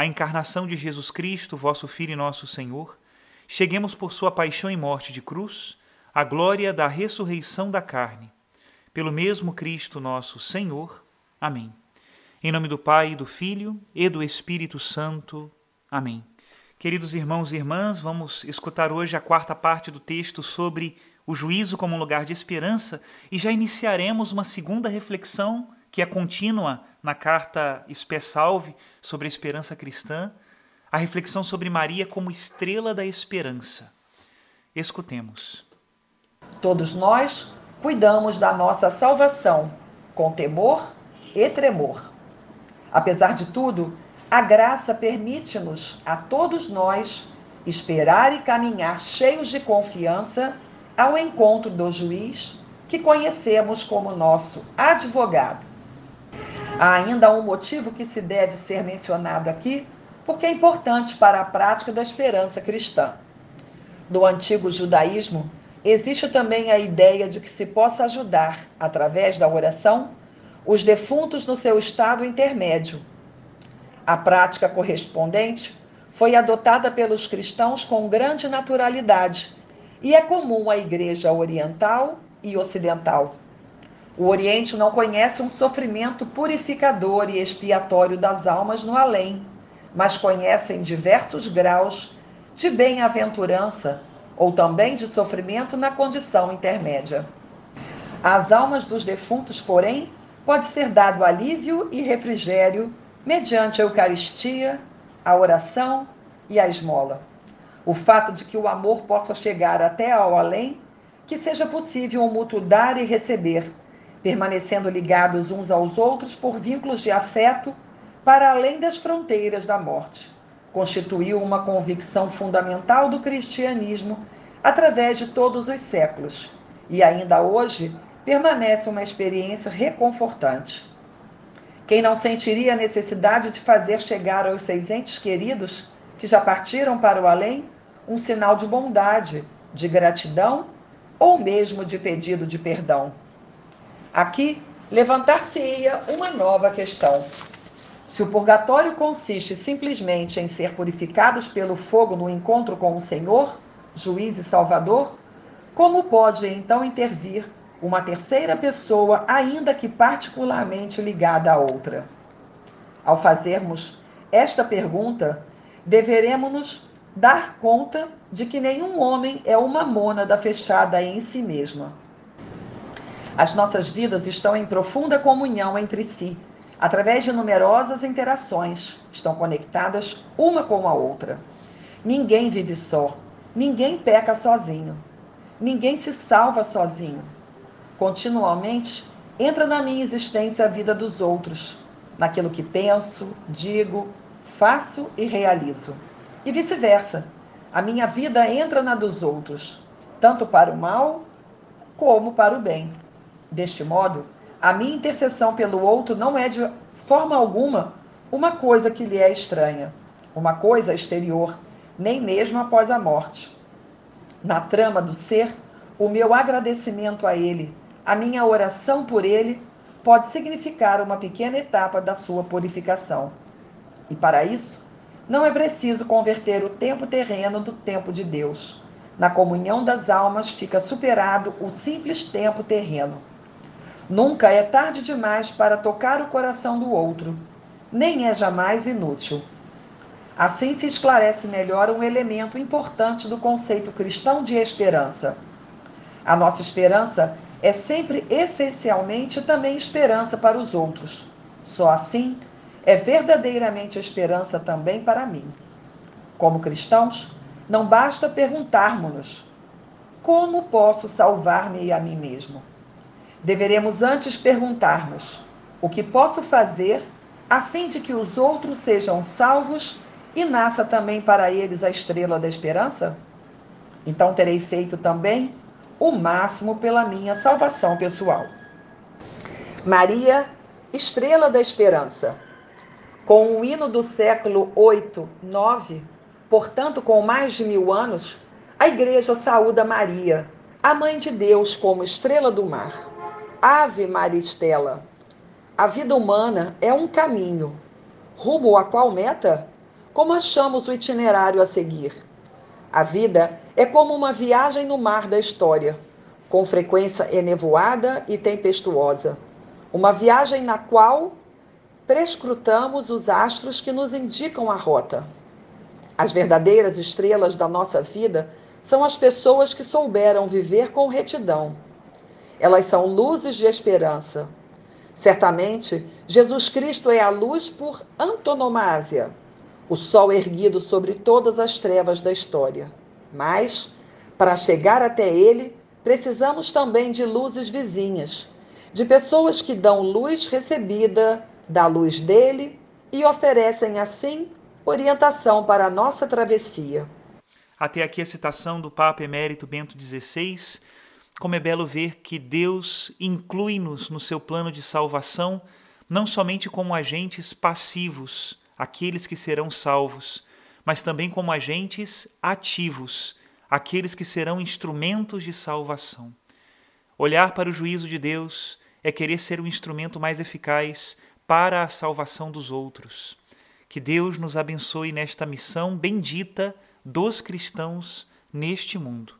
a encarnação de Jesus Cristo, vosso Filho e nosso Senhor, cheguemos por sua paixão e morte de cruz à glória da ressurreição da carne. Pelo mesmo Cristo nosso Senhor. Amém. Em nome do Pai, do Filho e do Espírito Santo. Amém. Queridos irmãos e irmãs, vamos escutar hoje a quarta parte do texto sobre o juízo como um lugar de esperança e já iniciaremos uma segunda reflexão que é contínua na carta Salve sobre a esperança cristã, a reflexão sobre Maria como estrela da esperança. Escutemos. Todos nós cuidamos da nossa salvação com temor e tremor. Apesar de tudo, a graça permite-nos, a todos nós, esperar e caminhar cheios de confiança ao encontro do juiz que conhecemos como nosso advogado. Há ainda um motivo que se deve ser mencionado aqui, porque é importante para a prática da esperança cristã. No antigo judaísmo, existe também a ideia de que se possa ajudar, através da oração, os defuntos no seu estado intermédio. A prática correspondente foi adotada pelos cristãos com grande naturalidade e é comum à Igreja Oriental e Ocidental. O Oriente não conhece um sofrimento purificador e expiatório das almas no além, mas conhece em diversos graus de bem-aventurança ou também de sofrimento na condição intermédia. Às almas dos defuntos, porém, pode ser dado alívio e refrigério mediante a Eucaristia, a oração e a esmola. O fato de que o amor possa chegar até ao além, que seja possível o mútuo dar e receber, permanecendo ligados uns aos outros por vínculos de afeto para além das fronteiras da morte. Constituiu uma convicção fundamental do cristianismo através de todos os séculos e ainda hoje permanece uma experiência reconfortante. Quem não sentiria a necessidade de fazer chegar aos seus entes queridos que já partiram para o além um sinal de bondade, de gratidão ou mesmo de pedido de perdão? Aqui, levantar-se-ia uma nova questão. Se o purgatório consiste simplesmente em ser purificados pelo fogo no encontro com o Senhor, juiz e salvador, como pode então intervir uma terceira pessoa, ainda que particularmente ligada a outra? Ao fazermos esta pergunta, deveremos nos dar conta de que nenhum homem é uma mônada fechada em si mesma. As nossas vidas estão em profunda comunhão entre si, através de numerosas interações, estão conectadas uma com a outra. Ninguém vive só, ninguém peca sozinho, ninguém se salva sozinho. Continuamente entra na minha existência a vida dos outros, naquilo que penso, digo, faço e realizo. E vice-versa. A minha vida entra na dos outros, tanto para o mal como para o bem. Deste modo, a minha intercessão pelo outro não é de forma alguma uma coisa que lhe é estranha, uma coisa exterior, nem mesmo após a morte. Na trama do ser, o meu agradecimento a Ele, a minha oração por Ele, pode significar uma pequena etapa da sua purificação. E para isso, não é preciso converter o tempo terreno do tempo de Deus. Na comunhão das almas fica superado o simples tempo terreno. Nunca é tarde demais para tocar o coração do outro, nem é jamais inútil. Assim se esclarece melhor um elemento importante do conceito cristão de esperança. A nossa esperança é sempre essencialmente também esperança para os outros. Só assim é verdadeiramente esperança também para mim. Como cristãos, não basta perguntarmos-nos: como posso salvar-me a mim mesmo? Deveremos antes perguntar-nos: o que posso fazer a fim de que os outros sejam salvos e nasça também para eles a estrela da esperança? Então terei feito também o máximo pela minha salvação pessoal. Maria, estrela da esperança. Com o hino do século 8, 9, portanto com mais de mil anos, a Igreja saúda Maria, a Mãe de Deus, como estrela do mar. Ave Maristela. A vida humana é um caminho, rumo a qual meta? Como achamos o itinerário a seguir? A vida é como uma viagem no mar da história, com frequência enevoada e tempestuosa. Uma viagem na qual prescrutamos os astros que nos indicam a rota. As verdadeiras estrelas da nossa vida são as pessoas que souberam viver com retidão. Elas são luzes de esperança. Certamente, Jesus Cristo é a luz por antonomásia, o sol erguido sobre todas as trevas da história. Mas, para chegar até ele, precisamos também de luzes vizinhas, de pessoas que dão luz recebida da luz dele e oferecem assim orientação para a nossa travessia. Até aqui a citação do Papa Emérito Bento XVI. Como é belo ver que Deus inclui-nos no seu plano de salvação, não somente como agentes passivos, aqueles que serão salvos, mas também como agentes ativos, aqueles que serão instrumentos de salvação. Olhar para o juízo de Deus é querer ser o instrumento mais eficaz para a salvação dos outros. Que Deus nos abençoe nesta missão bendita dos cristãos neste mundo.